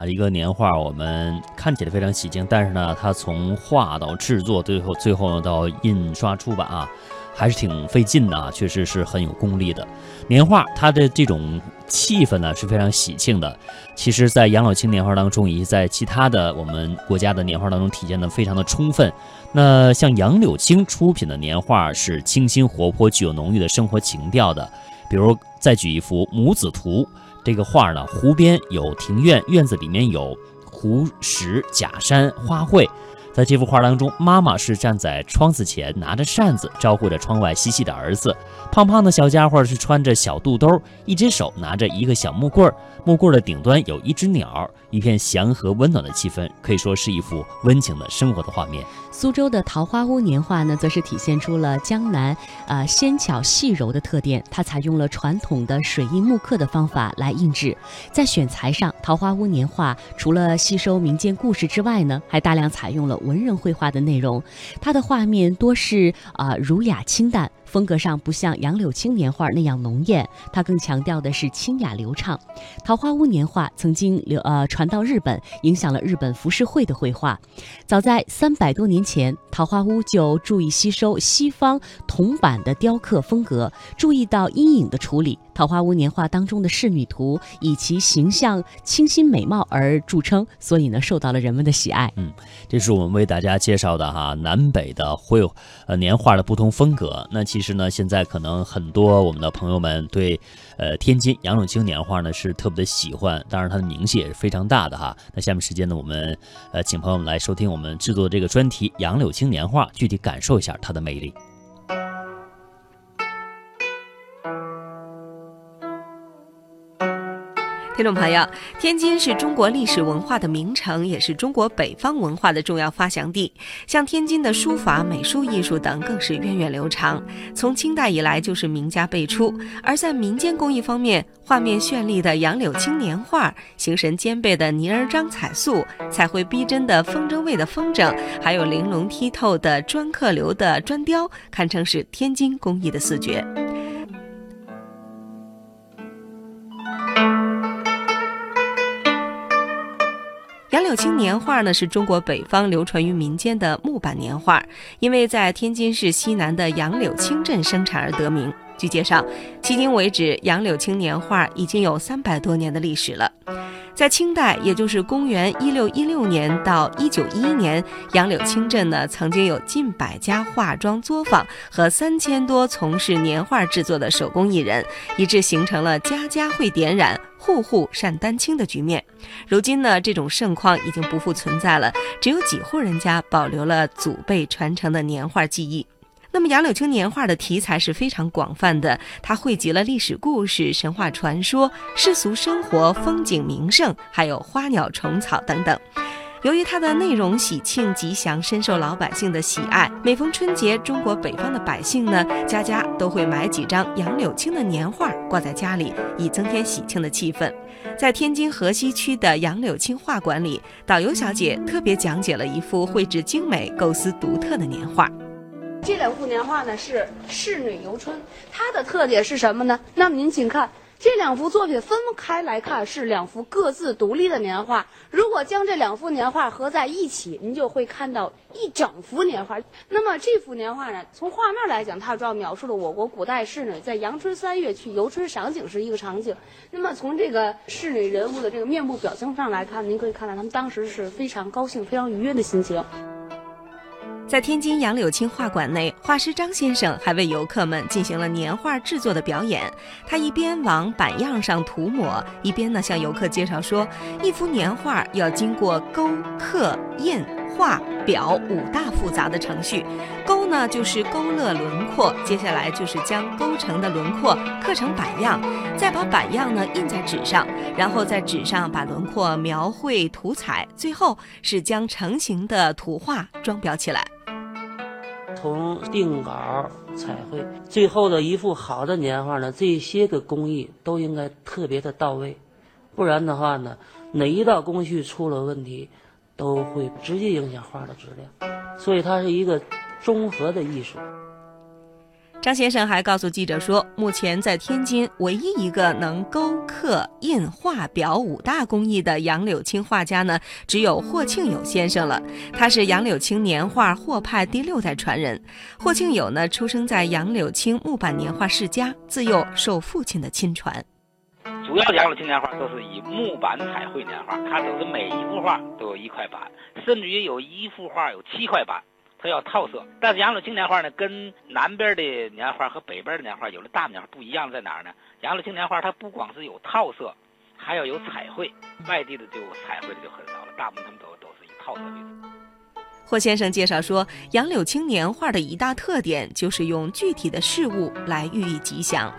啊，一个年画，我们看起来非常喜庆，但是呢，它从画到制作，最后最后到印刷出版啊，还是挺费劲的啊，确实是很有功力的。年画它的这种气氛呢是非常喜庆的，其实，在杨柳青年画当中，以及在其他的我们国家的年画当中体现的非常的充分。那像杨柳青出品的年画是清新活泼，具有浓郁的生活情调的。比如再举一幅母子图。这个画呢，湖边有庭院，院子里面有湖石、假山、花卉。在这幅画当中，妈妈是站在窗子前，拿着扇子招呼着窗外嬉戏的儿子。胖胖的小家伙是穿着小肚兜，一只手拿着一个小木棍儿，木棍的顶端有一只鸟。一片祥和温暖的气氛，可以说是一幅温情的生活的画面。苏州的桃花坞年画呢，则是体现出了江南啊纤巧细柔的特点。它采用了传统的水印木刻的方法来印制，在选材上，桃花坞年画除了吸收民间故事之外呢，还大量采用了文人绘画的内容。它的画面多是啊儒雅清淡。风格上不像杨柳青年画那样浓艳，它更强调的是清雅流畅。桃花坞年画曾经流呃传到日本，影响了日本浮世绘的绘画。早在三百多年前，前桃花坞就注意吸收西方铜板的雕刻风格，注意到阴影的处理。桃花坞年画当中的仕女图以其形象清新美貌而著称，所以呢受到了人们的喜爱。嗯，这是我们为大家介绍的哈南北的绘呃年画的不同风格。那其实呢，现在可能很多我们的朋友们对呃天津杨柳青年画呢是特别的喜欢，当然它的名气也是非常大的哈。那下面时间呢，我们呃请朋友们来收听我们制作的这个专题杨柳青年画，具体感受一下它的魅力。听众朋友，天津是中国历史文化的名城，也是中国北方文化的重要发祥地。像天津的书法、美术艺术等，更是源远流长，从清代以来就是名家辈出。而在民间工艺方面，画面绚丽的杨柳青年画，形神兼备的泥儿张彩塑，彩绘逼真的风筝位的风筝，还有玲珑剔透的砖刻流的砖雕，堪称是天津工艺的四绝。柳青年画呢，是中国北方流传于民间的木板年画，因为在天津市西南的杨柳青镇生产而得名。据介绍，迄今为止，杨柳青年画已经有三百多年的历史了。在清代，也就是公元一六一六年到一九一一年，杨柳青镇呢曾经有近百家化妆作坊和三千多从事年画制作的手工艺人，以致形成了家家会点染、户户善丹青的局面。如今呢，这种盛况已经不复存在了，只有几户人家保留了祖辈传承的年画技艺。那么杨柳青年画的题材是非常广泛的，它汇集了历史故事、神话传说、世俗生活、风景名胜，还有花鸟虫草等等。由于它的内容喜庆吉祥，深受老百姓的喜爱。每逢春节，中国北方的百姓呢，家家都会买几张杨柳青的年画挂在家里，以增添喜庆的气氛。在天津河西区的杨柳青画馆里，导游小姐特别讲解了一幅绘制精美、构思独特的年画。这两幅年画呢是仕女游春，它的特点是什么呢？那么您请看这两幅作品分开来看是两幅各自独立的年画，如果将这两幅年画合在一起，您就会看到一整幅年画。那么这幅年画呢，从画面来讲，它主要描述了我国古代仕女在阳春三月去游春赏景时一个场景。那么从这个仕女人物的这个面部表情上来看，您可以看到他们当时是非常高兴、非常愉悦的心情。在天津杨柳青画馆内，画师张先生还为游客们进行了年画制作的表演。他一边往板样上涂抹，一边呢向游客介绍说，一幅年画要经过勾、刻、印、画、裱五大复杂的程序。勾呢就是勾勒轮廓，接下来就是将勾成的轮廓刻成板样，再把板样呢印在纸上，然后在纸上把轮廓描绘涂彩，最后是将成型的图画装裱起来。从定稿、彩绘，最后的一幅好的年画呢，这些个工艺都应该特别的到位，不然的话呢，哪一道工序出了问题，都会直接影响画的质量。所以它是一个综合的艺术。张先生还告诉记者说，目前在天津唯一一个能勾刻、印、画、裱五大工艺的杨柳青画家呢，只有霍庆友先生了。他是杨柳青年画霍派第六代传人。霍庆友呢，出生在杨柳青木板年画世家，自幼受父亲的亲传。主要杨柳青年画都是以木板彩绘年画，它都是每一幅画都有一块板，甚至于有一幅画有七块板。它要套色，但是杨柳青年画呢，跟南边的年画和北边的年画有的大年画不一样在哪儿呢？杨柳青年画它不光是有套色，还要有彩绘。外地的就彩绘的就很少了，大部分他们都都是以套色为主。霍先生介绍说，杨柳青年画的一大特点就是用具体的事物来寓意吉祥。